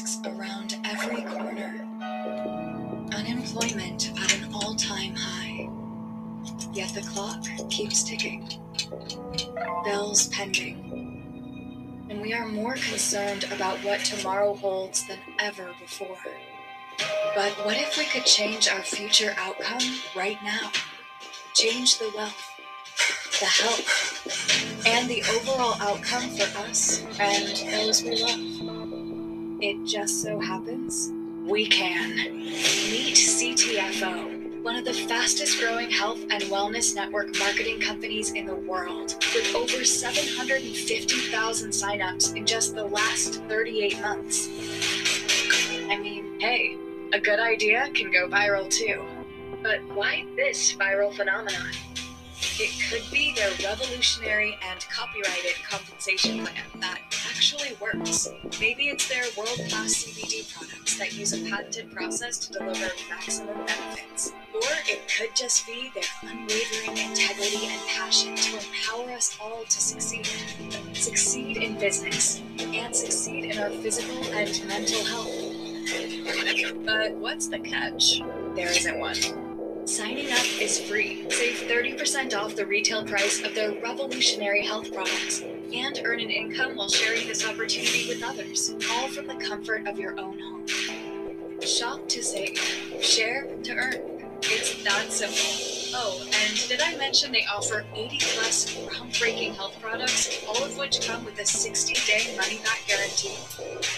risks around every corner. Unemployment at an all time high. Yet the clock keeps ticking. Bills pending. And we are more concerned about what tomorrow holds than ever before. But what if we could change our future outcome right now? Change the wealth, the health, and the overall outcome for us and those we love. It just so happens we can. Meet CTFO, one of the fastest growing health and wellness network marketing companies in the world, with over 750,000 signups in just the last 38 months. I mean, hey, a good idea can go viral too. But why this viral phenomenon? It could be their revolutionary and copyrighted compensation plan that actually works. Maybe it's their world class CBD products that use a patented process to deliver maximum benefits. Or it could just be their unwavering integrity and passion to empower us all to succeed. Succeed in business and succeed in our physical and mental health. But what's the catch? There isn't one. Signing up is free. Save 30% off the retail price of their revolutionary health products and earn an income while sharing this opportunity with others, all from the comfort of your own home. Shop to save, share to earn. It's that simple. Oh, and did I mention they offer 80 plus groundbreaking health products, all of which come with a 60 day money back guarantee?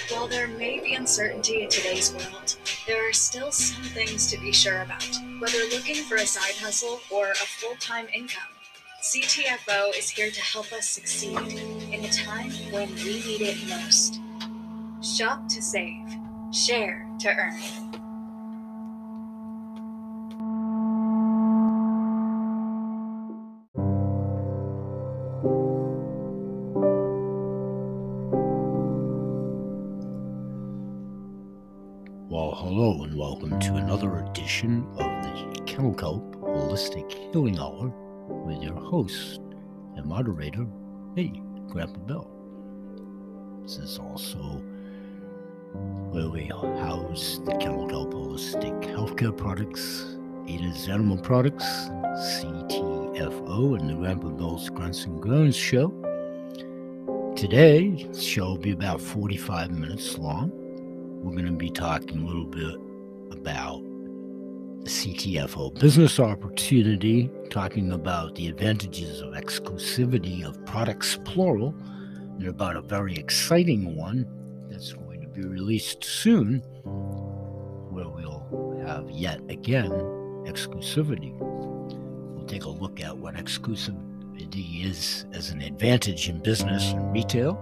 While there may be uncertainty in today's world, there are still some things to be sure about, whether looking for a side hustle or a full time income. CTFO is here to help us succeed in a time when we need it most. Shop to save, share to earn. Well, hello and welcome to another edition of the Kennel Kelp Holistic Healing Hour with your host and moderator, me, Grandpa Bill. This is also where we house the Kennel Holistic Healthcare Products, Ada's Animal Products, CTFO, and the Grandpa Bill's Grunts and Groans show. Today, the show will be about 45 minutes long we're going to be talking a little bit about CTFO business opportunity, talking about the advantages of exclusivity of products plural, and about a very exciting one that's going to be released soon, where we'll have yet again exclusivity. We'll take a look at what exclusivity is as an advantage in business and retail.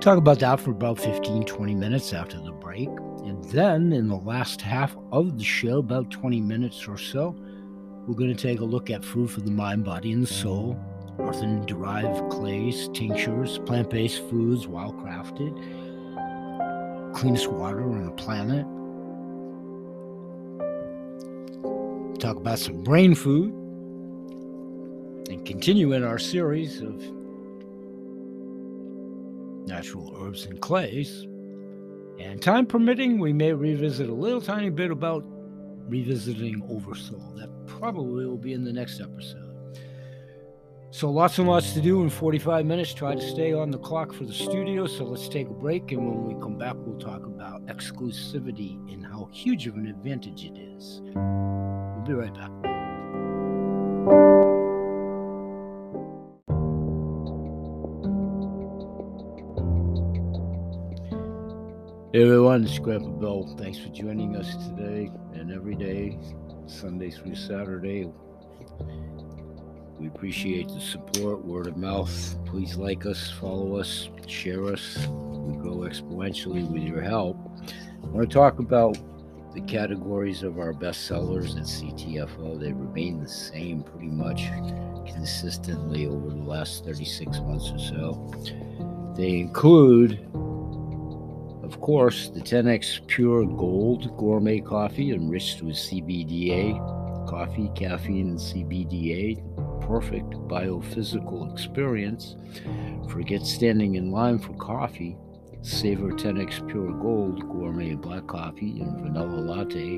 Talk about that for about 15 20 minutes after the break and then in the last half of the show about 20 minutes or so we're going to take a look at food for the mind body and soul. Earthen derived clays tinctures plant-based foods wild crafted. Cleanest water on the planet. Talk about some brain food. And continue in our series of natural herbs and clays. And time permitting, we may revisit a little tiny bit about revisiting Oversoul. That probably will be in the next episode. So, lots and lots to do in 45 minutes. Try to stay on the clock for the studio. So, let's take a break. And when we come back, we'll talk about exclusivity and how huge of an advantage it is. We'll be right back. Hey everyone, Grandpa Bill. Thanks for joining us today and every day, Sunday through Saturday. We appreciate the support, word of mouth. Please like us, follow us, share us. We grow exponentially with your help. I want to talk about the categories of our best sellers at CTFO. They remain the same pretty much consistently over the last 36 months or so. They include of course, the 10x Pure Gold gourmet coffee enriched with CBDA, coffee, caffeine, and CBDA, perfect biophysical experience. Forget standing in line for coffee. Savor 10x Pure Gold Gourmet Black Coffee and Vanilla Latte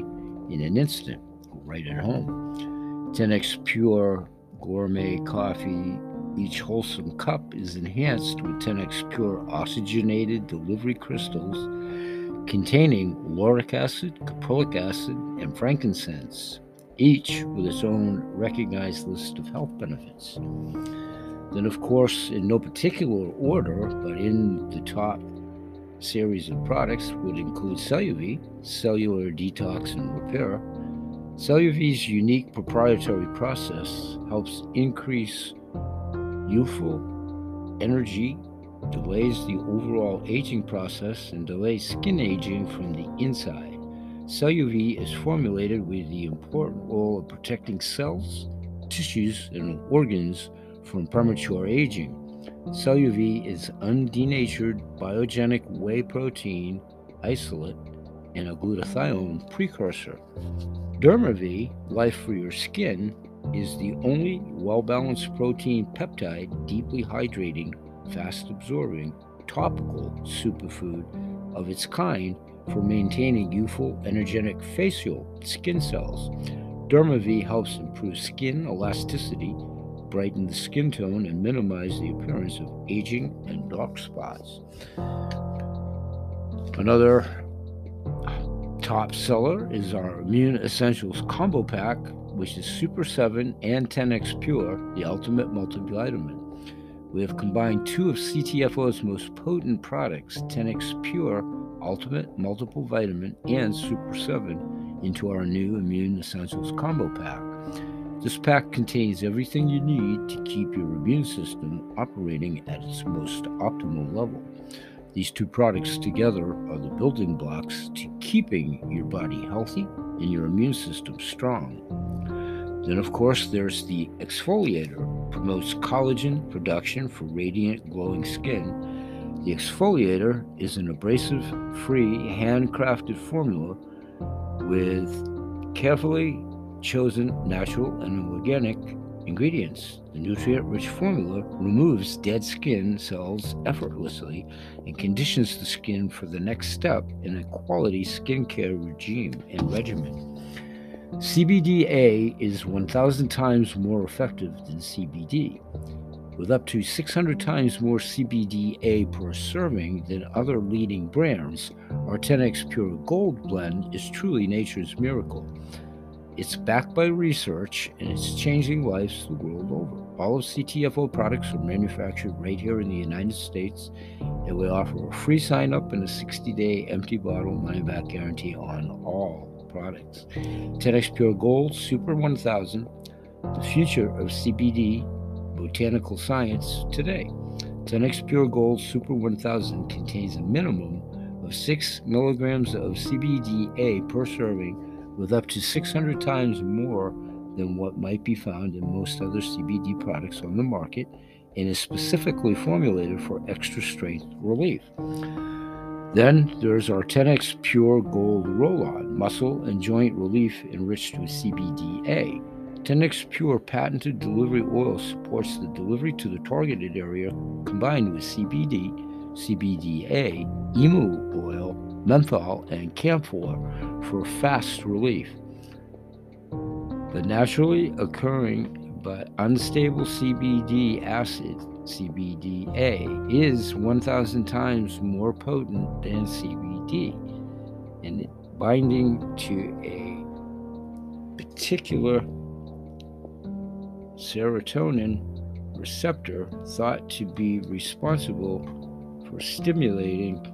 in an instant, right at home. 10x Pure Gourmet Coffee. Each wholesome cup is enhanced with 10x Pure oxygenated delivery crystals containing lauric acid, caprylic acid, and frankincense, each with its own recognized list of health benefits. Then, of course, in no particular order, but in the top series of products would include Celluvi, cellular detox and repair. Celluvi's unique proprietary process helps increase youthful energy, delays the overall aging process, and delays skin aging from the inside. Celluvi is formulated with the important role of protecting cells, tissues, and organs from premature aging. CellUV is undenatured biogenic whey protein isolate and a glutathione precursor. DermaV, Life for Your Skin, is the only well balanced protein peptide deeply hydrating, fast absorbing, topical superfood of its kind for maintaining youthful, energetic facial skin cells. DermaV helps improve skin elasticity brighten the skin tone and minimize the appearance of aging and dark spots. Another top seller is our Immune Essentials Combo Pack, which is Super 7 and 10x Pure, the ultimate multivitamin. We have combined two of CTFO's most potent products, 10x Pure Ultimate Multiple Vitamin and Super 7, into our new Immune Essentials Combo Pack. This pack contains everything you need to keep your immune system operating at its most optimal level. These two products together are the building blocks to keeping your body healthy and your immune system strong. Then, of course, there's the exfoliator, promotes collagen production for radiant, glowing skin. The exfoliator is an abrasive free, handcrafted formula with carefully chosen natural and organic ingredients. The nutrient rich formula removes dead skin cells effortlessly and conditions the skin for the next step in a quality skincare regime and regimen. CBDA is 1,000 times more effective than CBD. With up to 600 times more CBDA per serving than other leading brands, our 10x Pure Gold blend is truly nature's miracle. It's backed by research and it's changing lives the world over. All of CTFO products are manufactured right here in the United States, and we offer a free sign up and a 60 day empty bottle money back guarantee on all products. 10x Pure Gold Super 1000, the future of CBD botanical science today. 10x Pure Gold Super 1000 contains a minimum of 6 milligrams of CBDA per serving with up to 600 times more than what might be found in most other CBD products on the market and is specifically formulated for extra strength relief. Then there's our 10x Pure Gold Roll On Muscle and Joint Relief enriched with CBDA. 10x Pure patented delivery oil supports the delivery to the targeted area combined with CBD, CBDA, emu oil, menthol, and camphor for fast relief. The naturally occurring but unstable CBD acid, CBDA, is 1,000 times more potent than CBD, and it binding to a particular serotonin receptor thought to be responsible for stimulating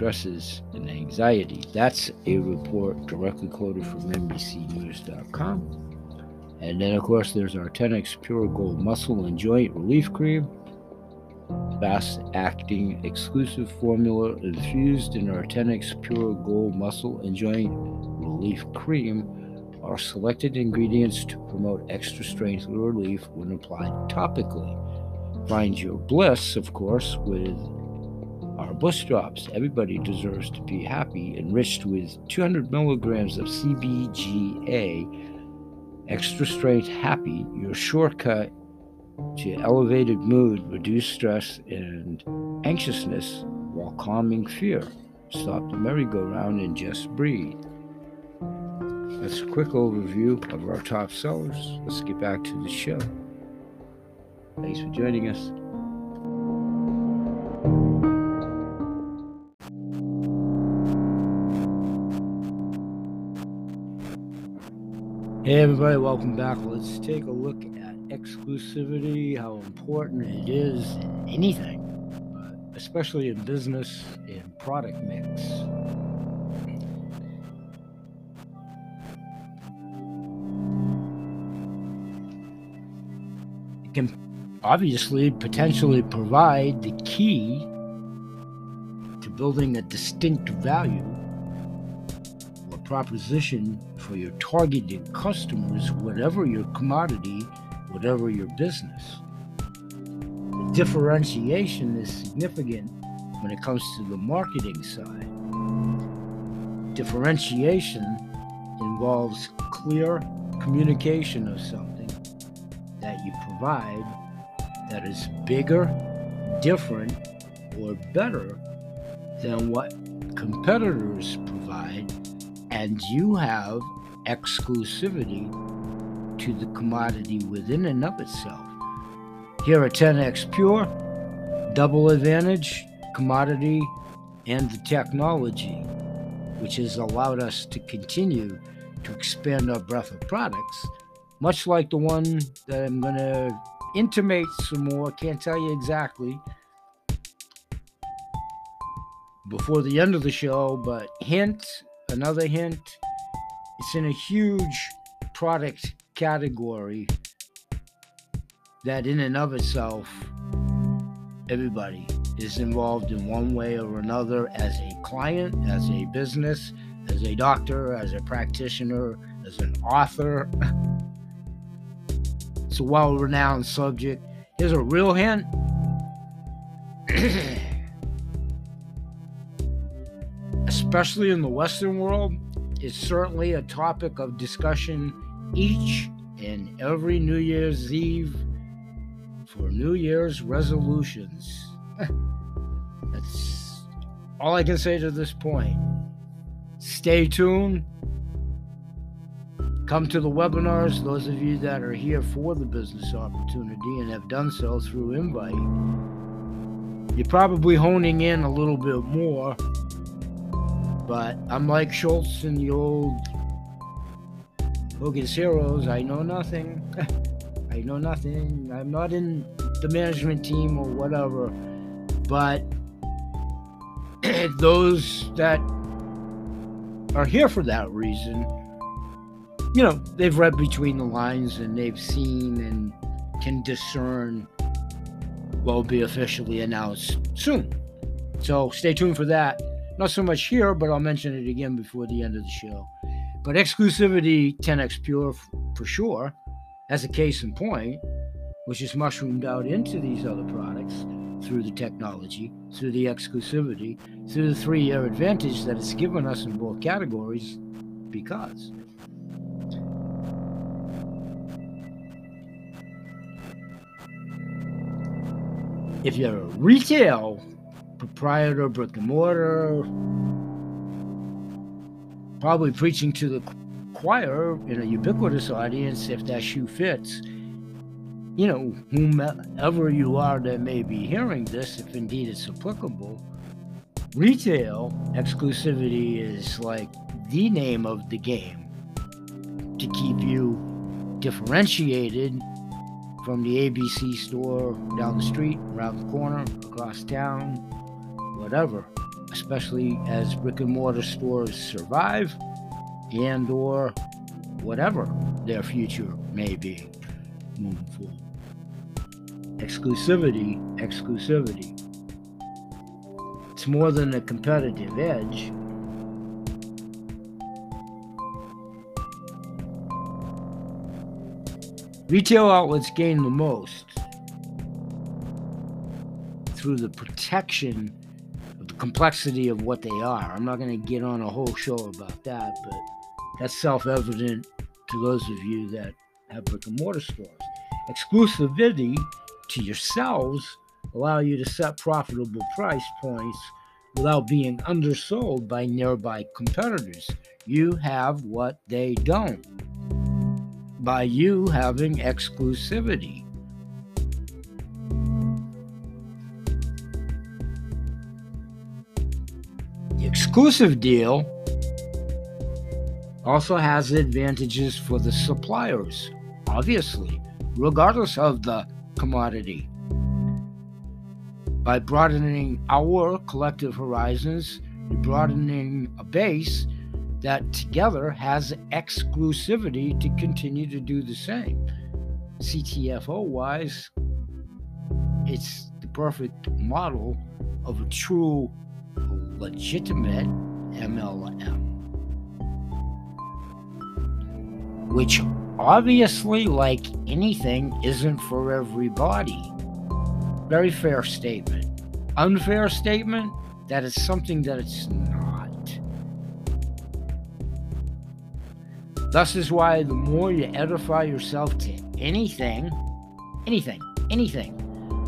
stresses and anxiety. That's a report directly quoted from NBCNews.com. And then, of course, there's our 10x Pure Gold Muscle and Joint Relief Cream, fast acting exclusive formula infused in our 10x Pure Gold Muscle and Joint Relief Cream are selected ingredients to promote extra strength relief when applied topically. Find your bliss, of course, with our bus drops. Everybody deserves to be happy, enriched with 200 milligrams of CBGA Extra Strength Happy, your shortcut to elevated mood, reduce stress and anxiousness while calming fear. Stop the merry-go-round and just breathe. That's a quick overview of our top sellers. Let's get back to the show. Thanks for joining us. Hey, everybody, welcome back. Let's take a look at exclusivity, how important it is in anything, especially in business and product mix. It can obviously potentially provide the key to building a distinct value or proposition for your targeted customers, whatever your commodity, whatever your business. The differentiation is significant when it comes to the marketing side. Differentiation involves clear communication of something that you provide that is bigger, different, or better than what competitors provide, and you have exclusivity to the commodity within and of itself. Here at 10x Pure, double advantage, commodity, and the technology, which has allowed us to continue to expand our breadth of products much like the one that I'm going to intimate some more, can't tell you exactly before the end of the show, but hint, another hint, it's in a huge product category that in and of itself everybody is involved in one way or another as a client, as a business, as a doctor, as a practitioner, as an author. It's a well renowned subject. Here's a real hint. Especially in the Western world, it's certainly a topic of discussion each and every New Year's Eve for New Year's resolutions. That's all I can say to this point. Stay tuned. Come to the webinars, those of you that are here for the business opportunity and have done so through invite. You're probably honing in a little bit more, but I'm like Schultz in the old Hogan's Heroes. I know nothing. I know nothing. I'm not in the management team or whatever, but those that are here for that reason you know, they've read between the lines and they've seen and can discern what will be officially announced soon. So stay tuned for that. Not so much here, but I'll mention it again before the end of the show. But exclusivity 10x Pure for sure, as a case in point, which is mushroomed out into these other products through the technology, through the exclusivity, through the three year advantage that it's given us in both categories because if you're a retail proprietor, brick and mortar, probably preaching to the choir in a ubiquitous audience, if that shoe fits, you know, whomever you are that may be hearing this, if indeed it's applicable, retail exclusivity is like the name of the game to keep you differentiated from the ABC store down the street, around the corner, across town, whatever. Especially as brick and mortar stores survive and or whatever their future may be moving forward. Exclusivity, exclusivity. It's more than a competitive edge. Retail outlets gain the most through the protection complexity of what they are. I'm not going to get on a whole show about that, but that's self evident to those of you that have brick and mortar stores. Exclusivity to yourselves allow you to set profitable price points without being undersold by nearby competitors. You have what they don't by you having exclusivity. Exclusive deal also has advantages for the suppliers, obviously, regardless of the commodity. By broadening our collective horizons, broadening a base that together has exclusivity to continue to do the same. CTFO wise, it's the perfect model of a true legitimate MLM. Which obviously, like anything, isn't for everybody. Very fair statement. Unfair statement that is something that it's not. Thus is why the more you edify yourself to anything, anything, anything,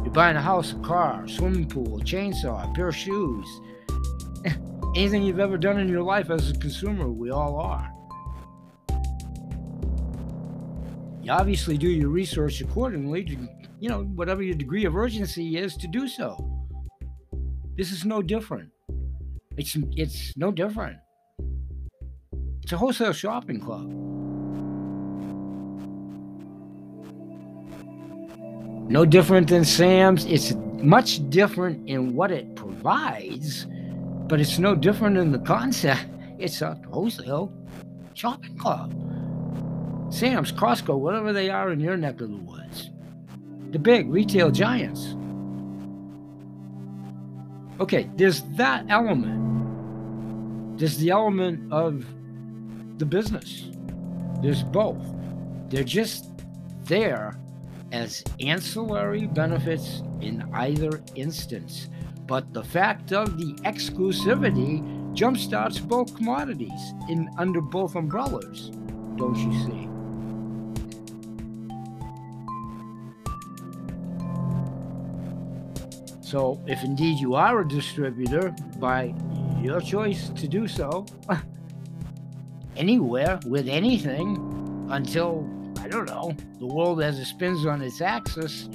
you're buying a house, a car, swimming pool, chainsaw, a pair of shoes, anything you've ever done in your life as a consumer, we all are. You obviously do your research accordingly to, you know, whatever your degree of urgency is to do so. This is no different. It's it's no different. It's a wholesale shopping club. No different than Sam's. It's much different in what it provides, but it's no different in the concept. It's a wholesale shopping club. Sam's, Costco, whatever they are in your neck of the woods. The big retail giants. Okay, there's that element. There's the element of the business. There's both. They're just there as ancillary benefits in either instance. But the fact of the exclusivity jumpstarts both commodities in under both umbrellas, don't you see? So, if indeed you are a distributor by your choice to do so, anywhere with anything until, I don't know, the world as it spins on its axis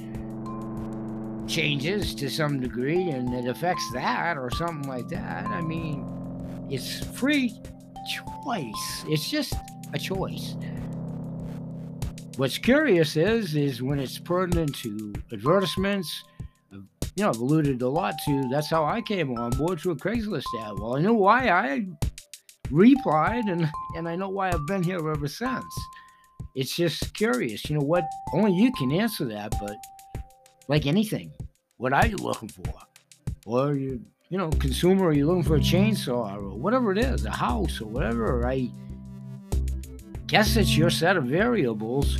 changes to some degree and it affects that or something like that. I mean, it's free choice. It's just a choice. What's curious is is when it's pertinent to advertisements. You know, I've alluded a lot to. That's how I came on board to a Craigslist ad. Well, I know why I replied, and and I know why I've been here ever since. It's just curious, you know what? Only you can answer that, but like anything, what are you looking for? Or you, you know, consumer, are you looking for a chainsaw or whatever it is, a house or whatever? I guess it's your set of variables,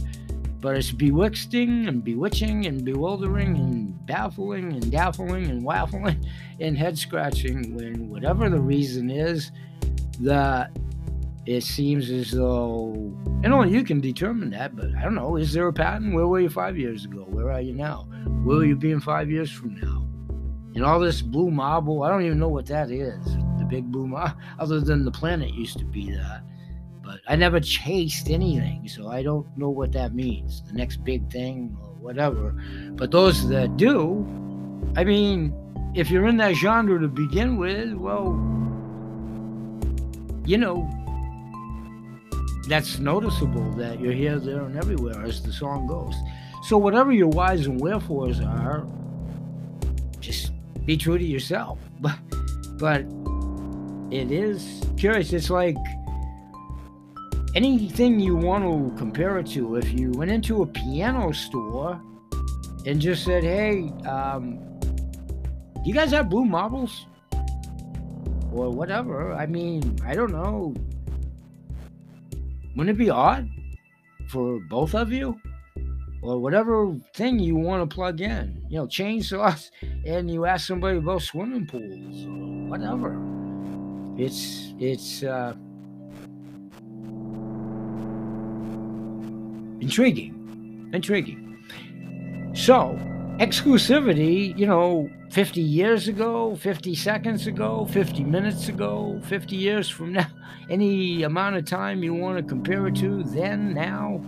but it's bewitching and bewitching and bewildering and baffling and daffling and waffling and head scratching when whatever the reason is that it seems as though, and only you can determine that, but I don't know, is there a pattern? Where were you five years ago? Where are you now? Where will you be in five years from now? And all this blue marble, I don't even know what that is. The big blue marble, other than the planet used to be that. But I never chased anything, so I don't know what that means. The next big thing or whatever. But those that do, I mean, if you're in that genre to begin with, well, you know, that's noticeable that you're here, there, and everywhere, as the song goes. So, whatever your whys and wherefores are, just be true to yourself. But, but it is curious. It's like anything you want to compare it to. If you went into a piano store and just said, "Hey, um, do you guys have blue marbles?" or whatever. I mean, I don't know. Wouldn't it be odd for both of you? Or whatever thing you want to plug in, you know, change chainsaws, and you ask somebody about swimming pools or whatever. It's it's uh, intriguing. Intriguing. So, exclusivity, you know, 50 years ago, 50 seconds ago, 50 minutes ago, 50 years from now, any amount of time you want to compare it to, then, now,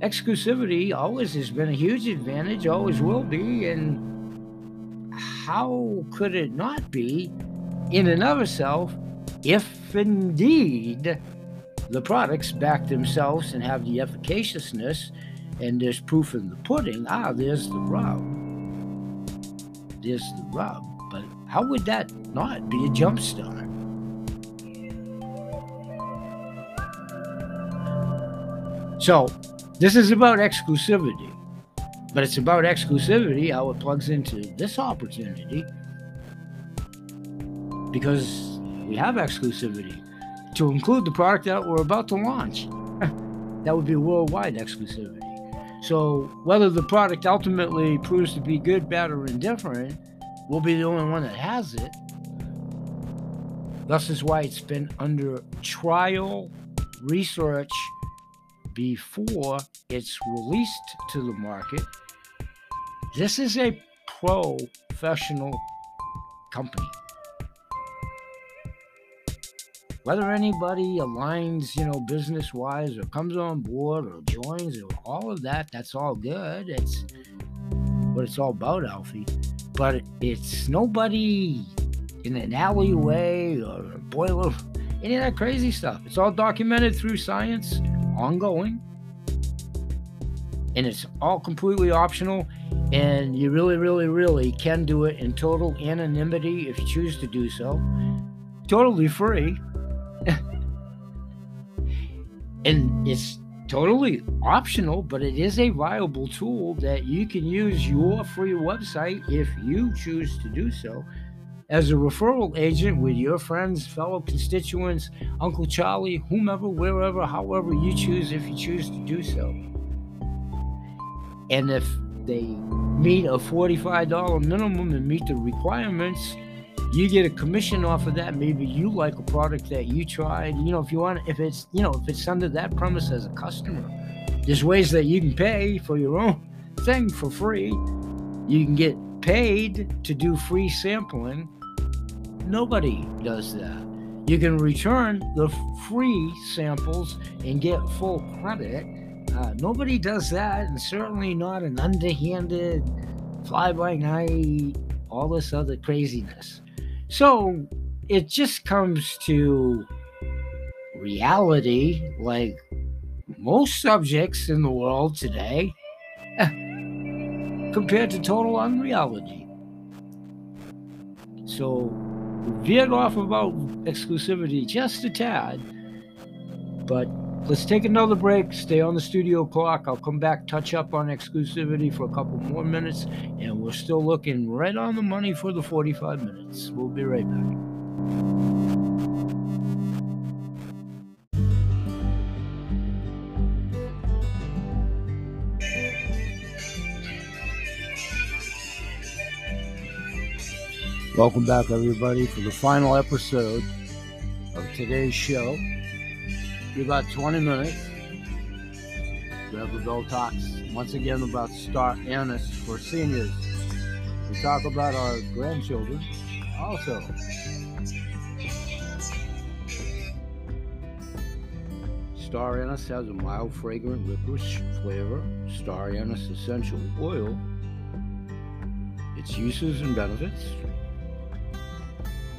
exclusivity always has been a huge advantage, always will be. And how could it not be in and of itself if indeed the products back themselves and have the efficaciousness and there's proof in the pudding? Ah, there's the rub is the rub. But how would that not be a jump start? So, this is about exclusivity, but it's about exclusivity, how it plugs into this opportunity, because we have exclusivity to include the product that we're about to launch. that would be worldwide exclusivity. So whether the product ultimately proves to be good, bad, or indifferent, we'll be the only one that has it. Thus is why it's been under trial research before it's released to the market. This is a professional company whether anybody aligns, you know, business wise or comes on board or joins or all of that, that's all good. It's what it's all about, Alfie. But it's nobody in an alleyway or a boiler, any of that crazy stuff. It's all documented through science, ongoing. And it's all completely optional. And you really, really, really can do it in total anonymity if you choose to do so. Totally free and it's totally optional, but it is a viable tool that you can use your free website if you choose to do so as a referral agent with your friends, fellow constituents, Uncle Charlie, whomever, wherever, however you choose, if you choose to do so. And if they meet a $45 minimum and meet the requirements, you get a commission off of that. Maybe you like a product that you tried. You know, if you want, if it's, you know, if it's under that premise as a customer, there's ways that you can pay for your own thing for free. You can get paid to do free sampling. Nobody does that. You can return the free samples and get full credit. Uh, nobody does that, and certainly not an underhanded fly by night, all this other craziness. So it just comes to reality, like most subjects in the world today, compared to total unreality. So veered off about exclusivity just a tad, but Let's take another break. Stay on the studio clock. I'll come back, touch up on exclusivity for a couple more minutes, and we're still looking right on the money for the 45 minutes. We'll be right back. Welcome back, everybody, for the final episode of today's show be about 20 minutes. Rebel Bell talks once again about star anise for seniors. We talk about our grandchildren also. Star anise has a mild, fragrant licorice flavor. Star anise essential oil. Its uses and benefits.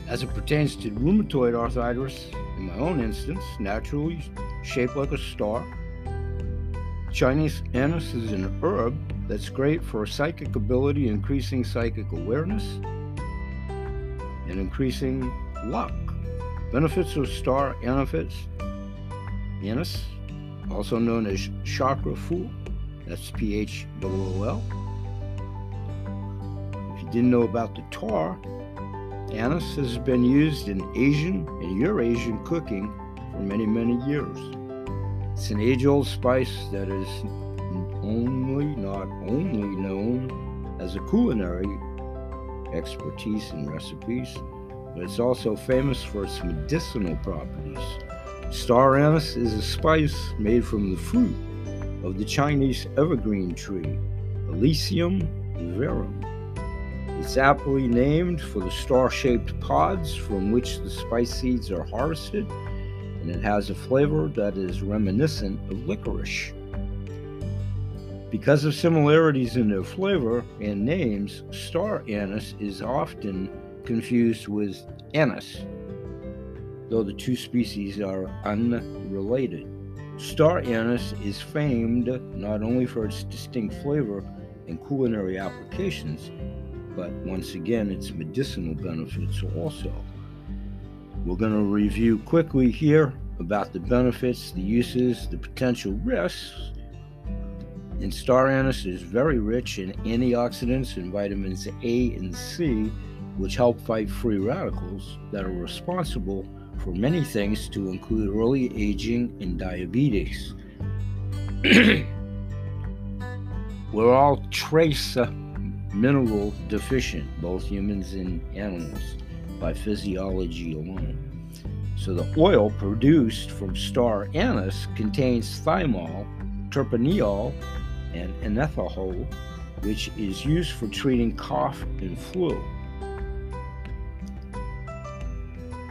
As it pertains to rheumatoid arthritis, in my own instance, naturally shaped like a star. Chinese anise is an herb that's great for psychic ability, increasing psychic awareness, and increasing luck. Benefits of star anise, anise, also known as chakra phool, that's P H O O L. If you didn't know about the tar, Anise has been used in Asian and Eurasian cooking for many, many years. It's an age old spice that is only, not only known as a culinary expertise in recipes, but it's also famous for its medicinal properties. Star anise is a spice made from the fruit of the Chinese evergreen tree, Illicium verum. It's aptly named for the star shaped pods from which the spice seeds are harvested, and it has a flavor that is reminiscent of licorice. Because of similarities in their flavor and names, star anise is often confused with anise, though the two species are unrelated. Star anise is famed not only for its distinct flavor and culinary applications, but once again, its medicinal benefits also. We're going to review quickly here about the benefits, the uses, the potential risks. And star anise is very rich in antioxidants and vitamins A and C, which help fight free radicals that are responsible for many things to include early aging and diabetes. We're all trace mineral deficient, both humans and animals, by physiology alone. So the oil produced from star anise contains thymol, terpineol, and anethole, which is used for treating cough and flu.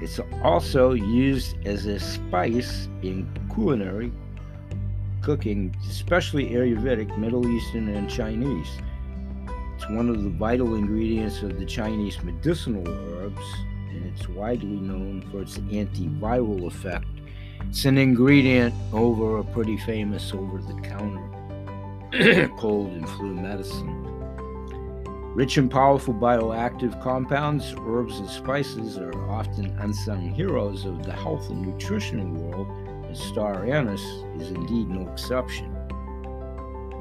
It's also used as a spice in culinary cooking, especially Ayurvedic, Middle Eastern, and Chinese. It's one of the vital ingredients of the Chinese medicinal herbs, and it's widely known for its antiviral effect. It's an ingredient over a pretty famous over the counter cold and flu medicine. Rich and powerful bioactive compounds, herbs, and spices are often unsung heroes of the health and nutritional world, and star anise is indeed no exception.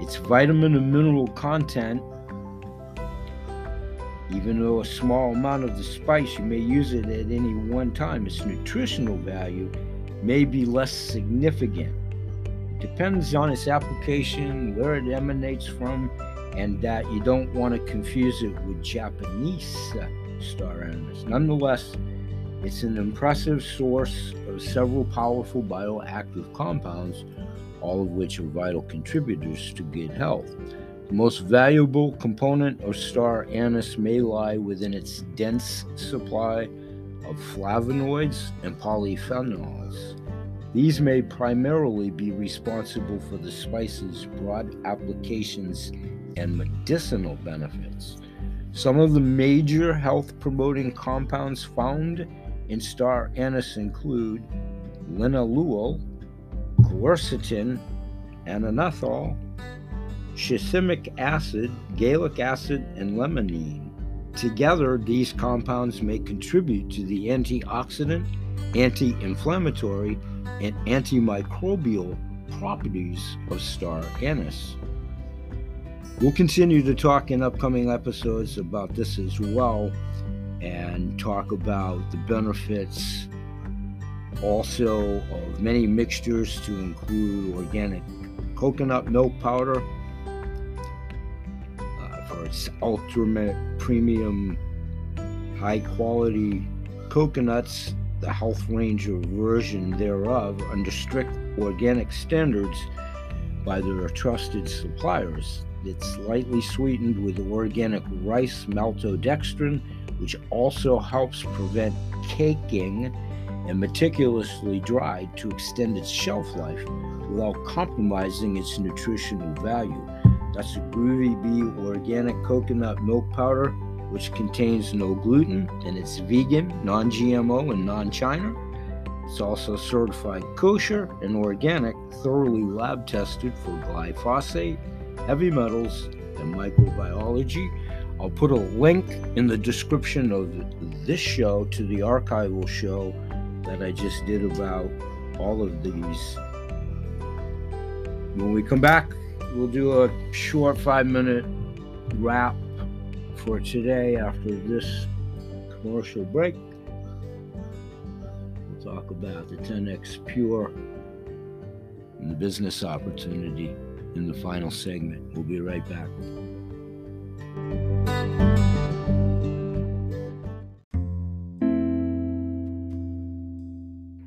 Its vitamin and mineral content, even though a small amount of the spice you may use it at any one time, its nutritional value may be less significant. It depends on its application, where it emanates from, and that you don't want to confuse it with Japanese uh, star anise. Nonetheless, it's an impressive source of several powerful bioactive compounds, all of which are vital contributors to good health. The most valuable component of star anise may lie within its dense supply of flavonoids and polyphenols. These may primarily be responsible for the spice's broad applications and medicinal benefits. Some of the major health promoting compounds found in star anise include linalool, quercetin, anethole, shikimic acid, gallic acid, and limonene. Together, these compounds may contribute to the antioxidant, anti inflammatory, and antimicrobial properties of star anise. We'll continue to talk in upcoming episodes about this as well and talk about the benefits also of many mixtures to include organic coconut milk powder its ultimate premium high quality coconuts the health ranger version thereof under strict organic standards by their trusted suppliers it's lightly sweetened with organic rice maltodextrin, which also helps prevent caking and meticulously dried to extend its shelf life without compromising its nutritional value. That's a Groovy Bee organic coconut milk powder, which contains no gluten and it's vegan, non GMO, and non China. It's also certified kosher and organic, thoroughly lab tested for glyphosate, heavy metals, and microbiology. I'll put a link in the description of this show to the archival show that I just did about all of these. When we come back, we'll do a short five minute wrap for today after this commercial break. We'll talk about the 10x Pure and the business opportunity in the final segment. We'll be right back.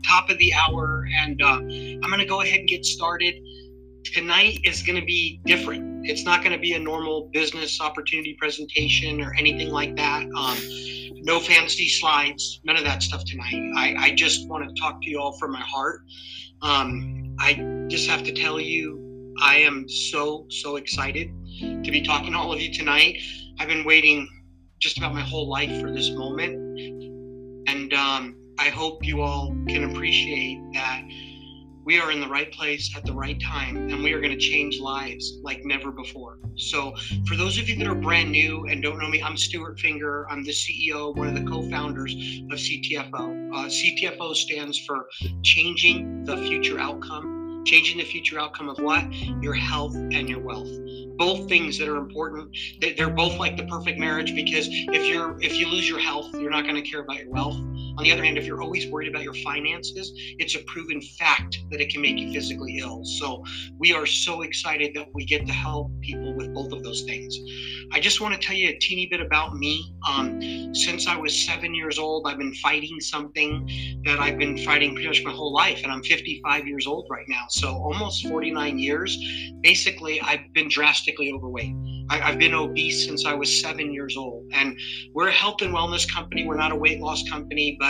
Top of the hour, and uh, I'm going to go ahead and get started. Tonight is going to be different. It's not going to be a normal business opportunity presentation or anything like that. Um, no fancy slides, none of that stuff tonight. I, I just want to talk to you all from my heart. Um, I just have to tell you, I am so, so excited to be talking to all of you tonight. I've been waiting just about my whole life for this moment. And um, I hope you all can appreciate that we are in the right place at the right time and we are going to change lives like never before. So, for those of you that are brand new and don't know me, I'm Stuart Finger. I'm the CEO, one of the co founders of CTFO. Uh, CTFO stands for Changing the Future Outcome. Changing the future outcome of what? Your health and your wealth both things that are important. They're both like the perfect marriage because if you're if you lose your health, you're not going to care about your wealth. On the other hand, if you're always worried about your finances, it's a proven fact that it can make you physically ill. So we are so excited that we get to help people with both of those things. I just want to tell you a teeny bit about me. Um, since I was seven years old, I've been fighting something that I've been fighting pretty much my whole life, and I'm 55 years old right now. So almost 49 years. Basically, I've been drastically overweight. I, have been obese since I was seven years old. And we're a health and wellness company. We're not a weight loss company, but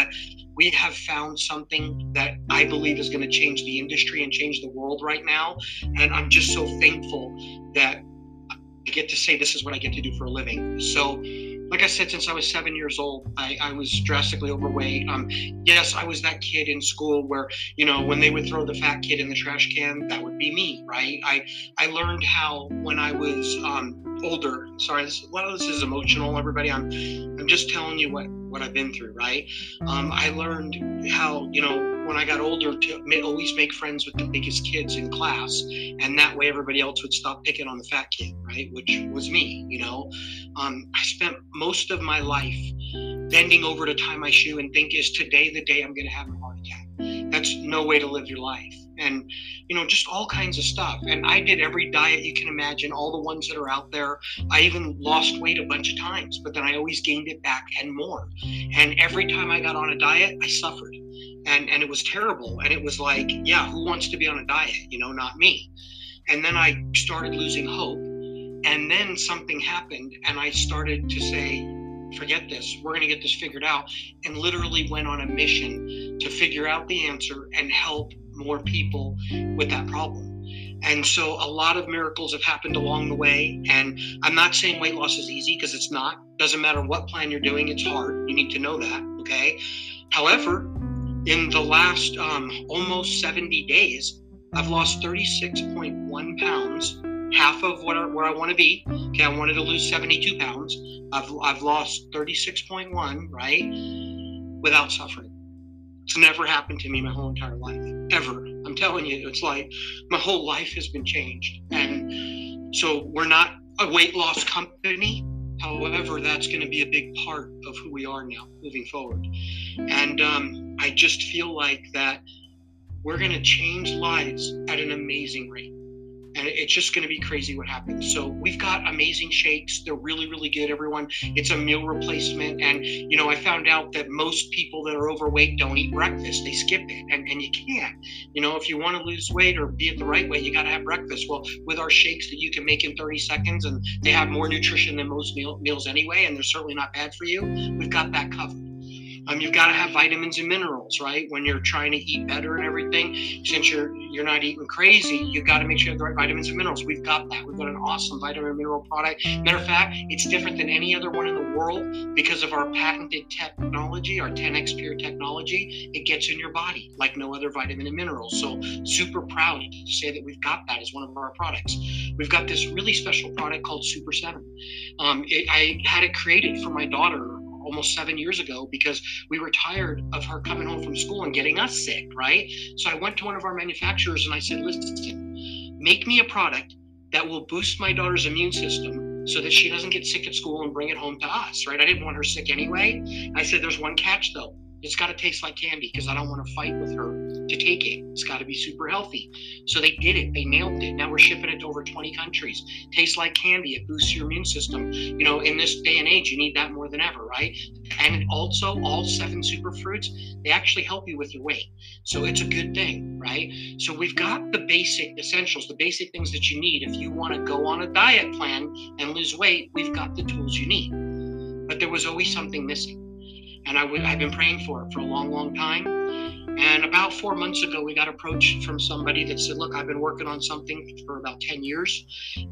we have found something that I believe is going to change the industry and change the world right now. And I'm just so thankful that I get to say this is what I get to do for a living. So, like I said, since I was seven years old, I, I was drastically overweight. Um, yes, I was that kid in school where, you know, when they would throw the fat kid in the trash can, that would be me, right? I, I learned how when I was um, older, sorry, this, a lot of this is emotional, everybody. I'm, I'm just telling you what, what I've been through, right? Um, I learned how, you know, when I got older to always make friends with the biggest kids in class, and that way everybody else would stop picking on the fat kid, right? Which was me, you know. Um, I spent most of my life bending over to tie my shoe and think, is today the day I'm going to have? That's no way to live your life. And, you know, just all kinds of stuff. And I did every diet you can imagine, all the ones that are out there. I even lost weight a bunch of times, but then I always gained it back and more. And every time I got on a diet, I suffered and and it was terrible and it was like yeah who wants to be on a diet you know not me and then i started losing hope and then something happened and i started to say forget this we're going to get this figured out and literally went on a mission to figure out the answer and help more people with that problem. And so a lot of miracles have happened along the way and i'm not saying weight loss is easy because it's not. Doesn't matter what plan you're doing it's hard. You need to know that okay? However in the last um, almost 70 days, I've lost 36.1 pounds, half of what I, where I want to be. Okay, I wanted to lose 72 pounds. I've, I've lost 36.1, right? Without suffering. It's never happened to me my whole entire life, ever. I'm telling you, it's like my whole life has been changed. And so we're not a weight loss company. However, that's going to be a big part of who we are now moving forward. And um, I just feel like that we're going to change lives at an amazing rate and it's just going to be crazy what happens. So we've got amazing shakes. They're really, really good, everyone. It's a meal replacement. And, you know, I found out that most people that are overweight don't eat breakfast. They skip it. And, and you can't. You know, if you want to lose weight or be it the right way, you got to have breakfast. Well, with our shakes that you can make in 30 seconds and they have more nutrition than most meal, meals anyway, and they're certainly not bad for you, we've got that covered. Um, you've got to have vitamins and minerals, right? When you're trying to eat better and everything, since you're you're not eating crazy, you've got to make sure you have the right vitamins and minerals. We've got that. We've got an awesome vitamin and mineral product. Matter of fact, it's different than any other one in the world because of our patented technology, our 10x Pure technology. It gets in your body like no other vitamin and minerals. So super proud to say that we've got that as one of our products. We've got this really special product called Super Seven. Um, it, I had it created for my daughter almost seven years ago because we were tired of her coming home from school and getting us sick, right? So I went to one of our manufacturers and I said, listen, make me a product that will boost my daughter's immune system so that she doesn't get sick at school and bring it home to us, right? I didn't want her sick anyway. I said, there's one catch though. It's got to taste like candy because I don't want to fight with her to take it. It's got to be super healthy. So they did it. They nailed it. Now we're shipping it to over 20 countries. Tastes like candy. It boosts your immune system. You know, in this day and age, you need that more than ever, right? And also, all seven superfruits, they actually help you with your weight. So it's a good thing, right? So we've got the basic essentials, the basic things that you need. If you want to go on a diet plan and lose weight, we've got the tools you need. But there was always something missing. And i w- I've been praying for it for a long, long time. And about four months ago, we got approached from somebody that said, Look, I've been working on something for about 10 years.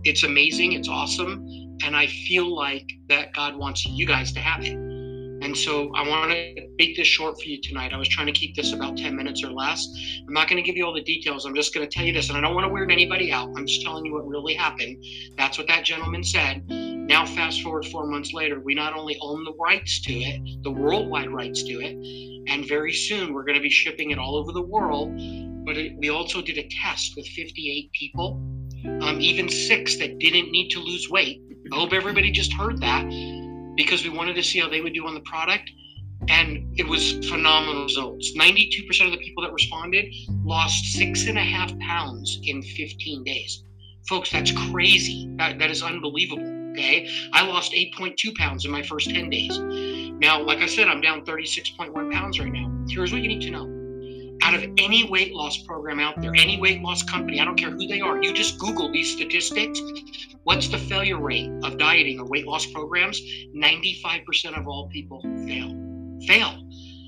It's amazing, it's awesome. And I feel like that God wants you guys to have it. And so I want to make this short for you tonight. I was trying to keep this about 10 minutes or less. I'm not going to give you all the details. I'm just going to tell you this, and I don't want to weird anybody out. I'm just telling you what really happened. That's what that gentleman said. Now, fast forward four months later, we not only own the rights to it, the worldwide rights to it, and very soon we're going to be shipping it all over the world. But it, we also did a test with 58 people, um, even six that didn't need to lose weight. I hope everybody just heard that because we wanted to see how they would do on the product. And it was phenomenal results. 92% of the people that responded lost six and a half pounds in 15 days. Folks, that's crazy. That, that is unbelievable. Okay. I lost 8.2 pounds in my first 10 days. Now, like I said, I'm down 36.1 pounds right now. Here's what you need to know out of any weight loss program out there, any weight loss company, I don't care who they are, you just Google these statistics. What's the failure rate of dieting or weight loss programs? 95% of all people fail. Fail.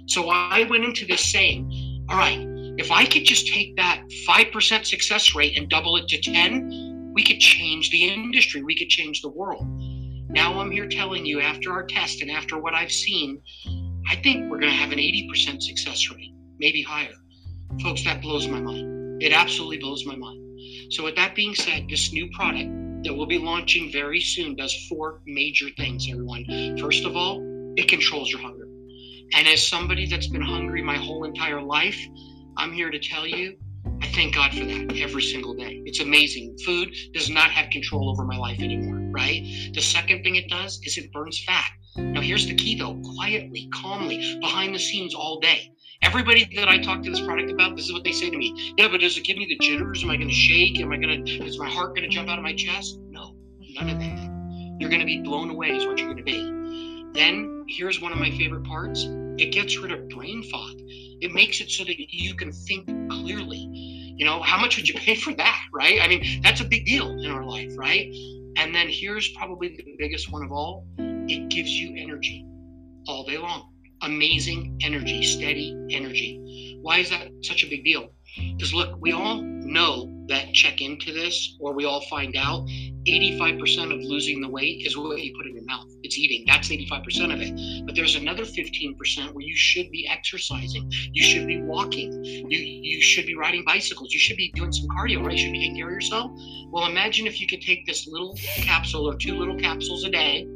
So I went into this saying, all right, if I could just take that 5% success rate and double it to 10, we could change the industry, we could change the world. Now I'm here telling you after our test and after what I've seen, I think we're going to have an 80% success rate maybe higher. Folks, that blows my mind. It absolutely blows my mind. So, with that being said, this new product that we'll be launching very soon does four major things, everyone. First of all, it controls your hunger. And as somebody that's been hungry my whole entire life, I'm here to tell you, I thank God for that every single day. It's amazing. Food does not have control over my life anymore, right? The second thing it does is it burns fat. Now, here's the key though quietly, calmly, behind the scenes all day. Everybody that I talk to this product about, this is what they say to me. Yeah, but does it give me the jitters? Am I going to shake? Am I going to, is my heart going to jump out of my chest? No, none of that. You're going to be blown away, is what you're going to be. Then, here's one of my favorite parts it gets rid of brain fog. It makes it so that you can think clearly. You know, how much would you pay for that, right? I mean, that's a big deal in our life, right? And then here's probably the biggest one of all it gives you energy all day long amazing energy, steady energy. Why is that such a big deal? Because look, we all know that check into this, or we all find out 85% of losing the weight is what you put in your mouth. It's eating. That's 85% of it. But there's another 15% where you should be exercising. You should be walking. You you should be riding bicycles. You should be doing some cardio, right? You should be taking care of yourself. Well, imagine if you could take this little capsule or two little capsules a day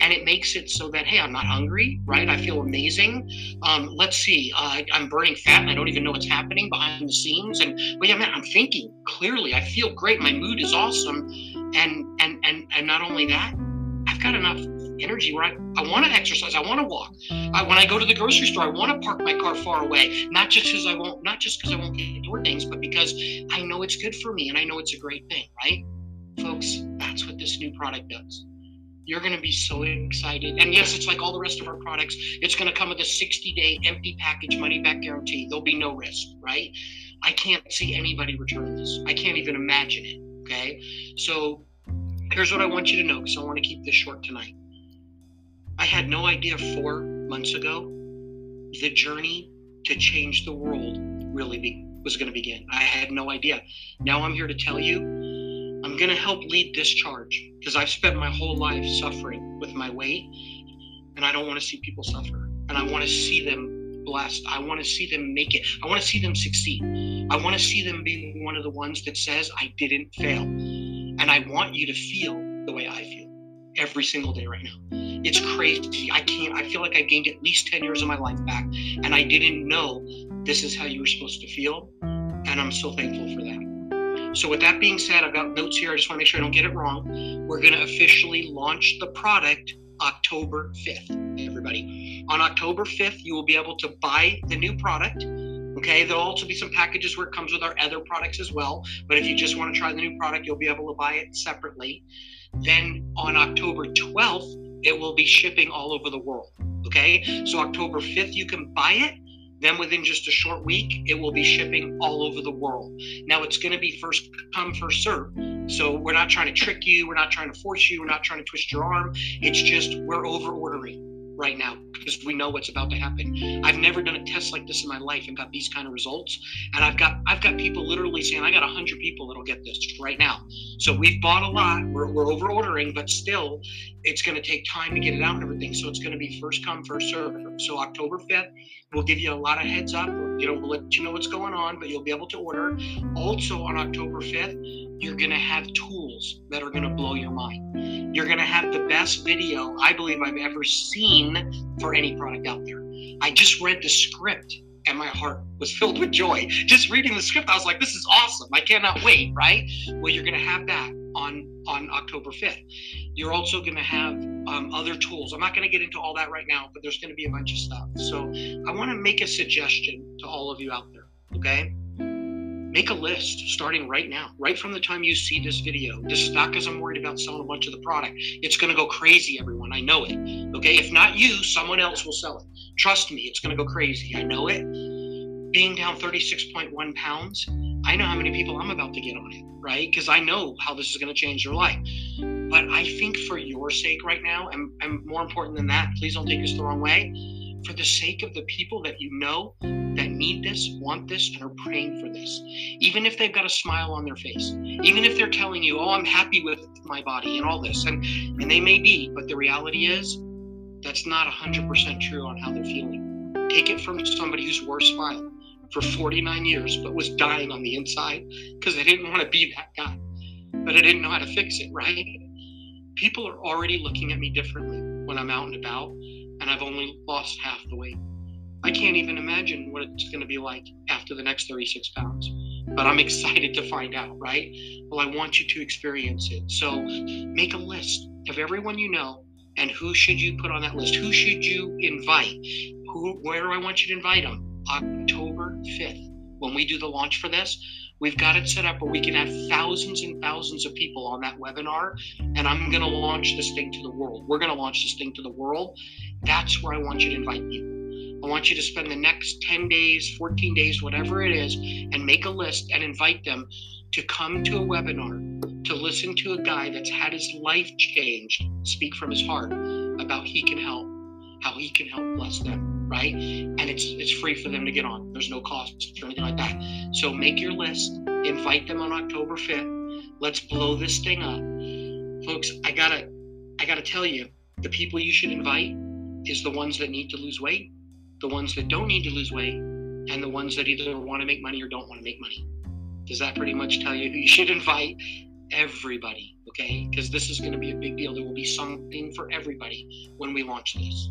and it makes it so that hey i'm not hungry right i feel amazing um, let's see uh, i'm burning fat and i don't even know what's happening behind the scenes and well yeah man i'm thinking clearly i feel great my mood is awesome and and and and not only that i've got enough energy where i, I want to exercise i want to walk I, when i go to the grocery store i want to park my car far away not just because i won't not just because i won't get door things but because i know it's good for me and i know it's a great thing right folks that's what this new product does you're going to be so excited. And yes, it's like all the rest of our products. It's going to come with a 60 day empty package money back guarantee. There'll be no risk, right? I can't see anybody return this. I can't even imagine it. Okay. So here's what I want you to know because I want to keep this short tonight. I had no idea four months ago the journey to change the world really be, was going to begin. I had no idea. Now I'm here to tell you I'm going to help lead this charge because I've spent my whole life suffering with my weight and I don't want to see people suffer. And I want to see them blessed. I want to see them make it. I want to see them succeed. I want to see them be one of the ones that says, I didn't fail. And I want you to feel the way I feel every single day right now. It's crazy. I can't, I feel like I gained at least 10 years of my life back and I didn't know this is how you were supposed to feel. And I'm so thankful for that. So, with that being said, I've got notes here. I just want to make sure I don't get it wrong. We're going to officially launch the product October 5th, everybody. On October 5th, you will be able to buy the new product. Okay, there'll also be some packages where it comes with our other products as well. But if you just want to try the new product, you'll be able to buy it separately. Then on October 12th, it will be shipping all over the world. Okay, so October 5th, you can buy it. Then within just a short week, it will be shipping all over the world. Now it's going to be first come, first serve. So we're not trying to trick you. We're not trying to force you. We're not trying to twist your arm. It's just we're over ordering right now because we know what's about to happen. I've never done a test like this in my life and got these kind of results. And I've got I've got people literally saying I got hundred people that'll get this right now. So we've bought a lot. We're, we're over ordering, but still, it's going to take time to get it out and everything. So it's going to be first come first serve. So October fifth, we'll give you a lot of heads up. You know, we'll let you know what's going on, but you'll be able to order. Also on October fifth, you're going to have tools that are going to blow your mind. You're going to have the best video I believe I've ever seen for any product out there. I just read the script and my heart was filled with joy. Just reading the script, I was like, this is awesome. I cannot wait, right? Well, you're going to have that on on October 5th. You're also going to have um, other tools. I'm not going to get into all that right now, but there's going to be a bunch of stuff. So I want to make a suggestion to all of you out there, okay? make a list starting right now, right from the time you see this video. This is not because I'm worried about selling a bunch of the product. It's going to go crazy, everyone. I know it. Okay. If not you, someone else will sell it. Trust me, it's going to go crazy. I know it. Being down 36.1 pounds, I know how many people I'm about to get on it, right? Because I know how this is going to change their life. But I think for your sake right now, and, and more important than that, please don't take this the wrong way for the sake of the people that you know that need this, want this, and are praying for this. Even if they've got a smile on their face, even if they're telling you, oh, I'm happy with my body and all this, and, and they may be, but the reality is that's not 100% true on how they're feeling. Take it from somebody who's wore a smile for 49 years, but was dying on the inside because they didn't want to be that guy, but I didn't know how to fix it, right? People are already looking at me differently when I'm out and about and I've only lost half the weight. I can't even imagine what it's going to be like after the next 36 pounds. But I'm excited to find out, right? Well, I want you to experience it. So make a list of everyone you know and who should you put on that list? Who should you invite? Who, where do I want you to invite them? October 5th, when we do the launch for this, We've got it set up where we can have thousands and thousands of people on that webinar, and I'm going to launch this thing to the world. We're going to launch this thing to the world. That's where I want you to invite people. I want you to spend the next 10 days, 14 days, whatever it is, and make a list and invite them to come to a webinar to listen to a guy that's had his life changed speak from his heart about he can help, how he can help bless them right? And it's it's free for them to get on. There's no cost or anything like that. So make your list, invite them on October 5th. Let's blow this thing up. Folks, I gotta I gotta tell you, the people you should invite is the ones that need to lose weight, the ones that don't need to lose weight, and the ones that either want to make money or don't want to make money. Does that pretty much tell you who you should invite? Everybody, okay? Because this is going to be a big deal. There will be something for everybody when we launch this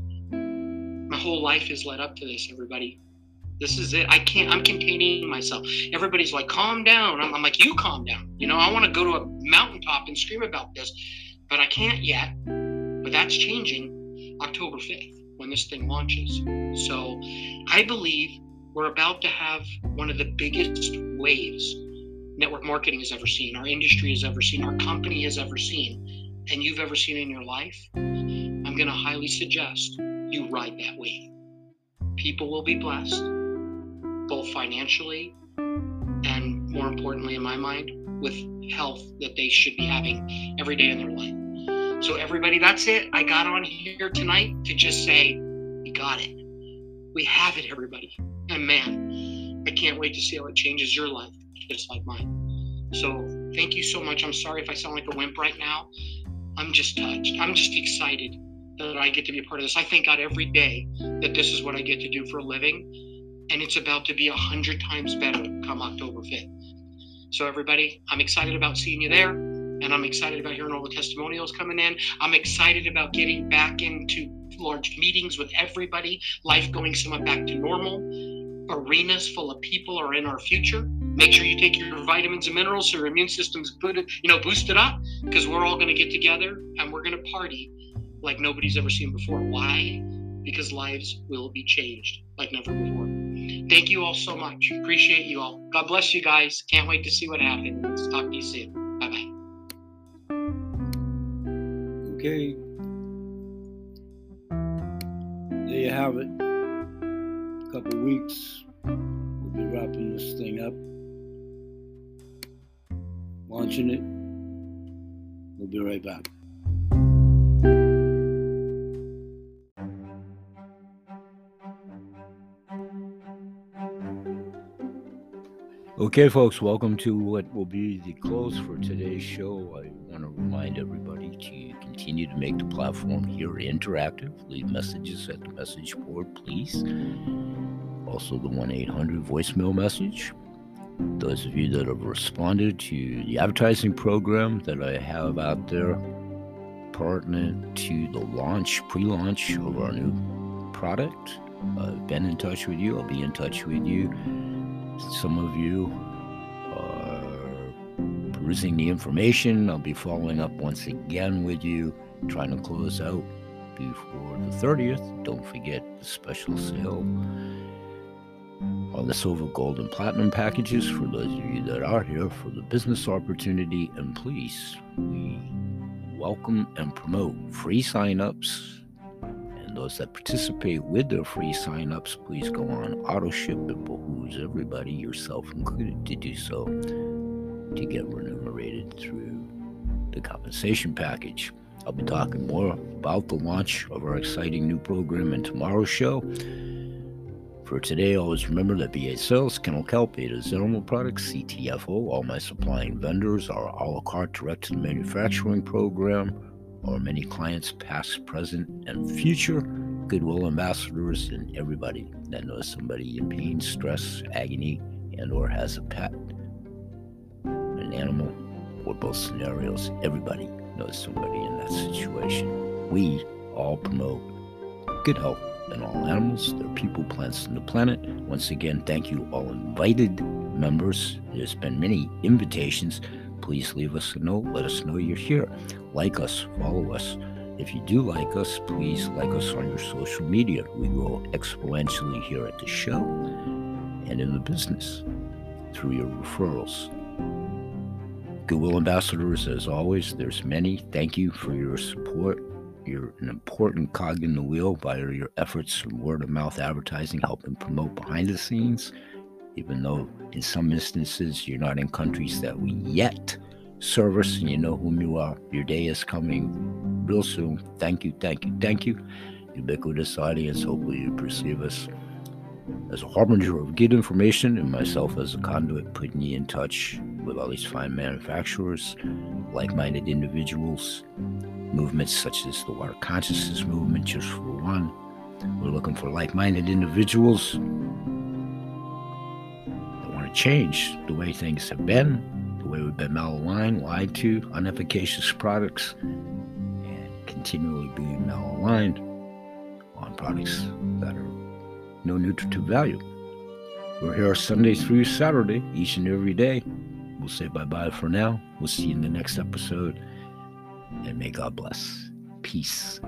my whole life has led up to this everybody. This is it. I can't i'm containing myself. Everybody's like calm down. I'm, I'm like you calm down. You know i want to go to a mountaintop and scream about this but i can't yet. But that's changing october 5th when this thing launches. So i believe we're about to have one of the biggest waves network marketing has ever seen our industry has ever seen our company has ever seen and you've ever seen in your life. I'm going to highly suggest you ride that wave. People will be blessed, both financially and more importantly, in my mind, with health that they should be having every day in their life. So, everybody, that's it. I got on here tonight to just say, we got it. We have it, everybody. And man, I can't wait to see how it changes your life, just like mine. So, thank you so much. I'm sorry if I sound like a wimp right now. I'm just touched. I'm just excited that I get to be a part of this. I thank God every day that this is what I get to do for a living. And it's about to be a hundred times better come October 5th. So, everybody, I'm excited about seeing you there. And I'm excited about hearing all the testimonials coming in. I'm excited about getting back into large meetings with everybody, life going somewhat back to normal. Arenas full of people are in our future. Make sure you take your vitamins and minerals so your immune system's good, you know, boosted up because we're all going to get together and we're going to party like nobody's ever seen before. Why? Because lives will be changed like never before. Thank you all so much. Appreciate you all. God bless you guys. Can't wait to see what happens. Talk to you soon. Bye bye. Okay. There you have it. A couple weeks, we'll be wrapping this thing up, launching it. We'll be right back. Okay, folks, welcome to what will be the close for today's show. I want to remind everybody to continue to make the platform here interactive. Leave messages at the message board, please. Also, the 1 800 voicemail message. Those of you that have responded to the advertising program that I have out there, pertinent to the launch, pre launch of our new product, I've been in touch with you. I'll be in touch with you some of you are perusing the information. I'll be following up once again with you, trying to close out before the 30th. Don't forget the special sale on the silver, gold, and platinum packages for those of you that are here for the business opportunity. And please, we welcome and promote free signups those that participate with their free signups, please go on auto ship. It behooves everybody, yourself included, to do so to get remunerated through the compensation package. I'll be talking more about the launch of our exciting new program in tomorrow's show. For today, always remember that BA Sales, Kennel Kelp, Ada's Animal Products, CTFO, all my supplying vendors, our a la carte direct to manufacturing program, or many clients, past, present, and future, goodwill ambassadors, and everybody that knows somebody in pain, stress, agony, and or has a pet, an animal, or both scenarios. Everybody knows somebody in that situation. We all promote good health in all animals, their people, plants, and the planet. Once again, thank you all invited members. There's been many invitations please leave us a note. Let us know you're here. Like us, follow us. If you do like us, please like us on your social media. We grow exponentially here at the show and in the business through your referrals. Goodwill ambassadors, as always, there's many. Thank you for your support. You're an important cog in the wheel via your efforts in word of mouth advertising, helping promote behind the scenes even though in some instances you're not in countries that we yet service and you know whom you are. Your day is coming real soon. Thank you, thank you, thank you. Ubiquitous audience, hopefully you perceive us as a harbinger of good information and myself as a conduit putting you in touch with all these fine manufacturers, like-minded individuals, movements such as the water consciousness movement, just for one. We're looking for like-minded individuals that want to change the way things have been, we've been malaligned, lied to, unefficacious products, and continually being malaligned on products that are no nutritive value. We're here Sunday through Saturday, each and every day. We'll say bye bye for now. We'll see you in the next episode, and may God bless. Peace.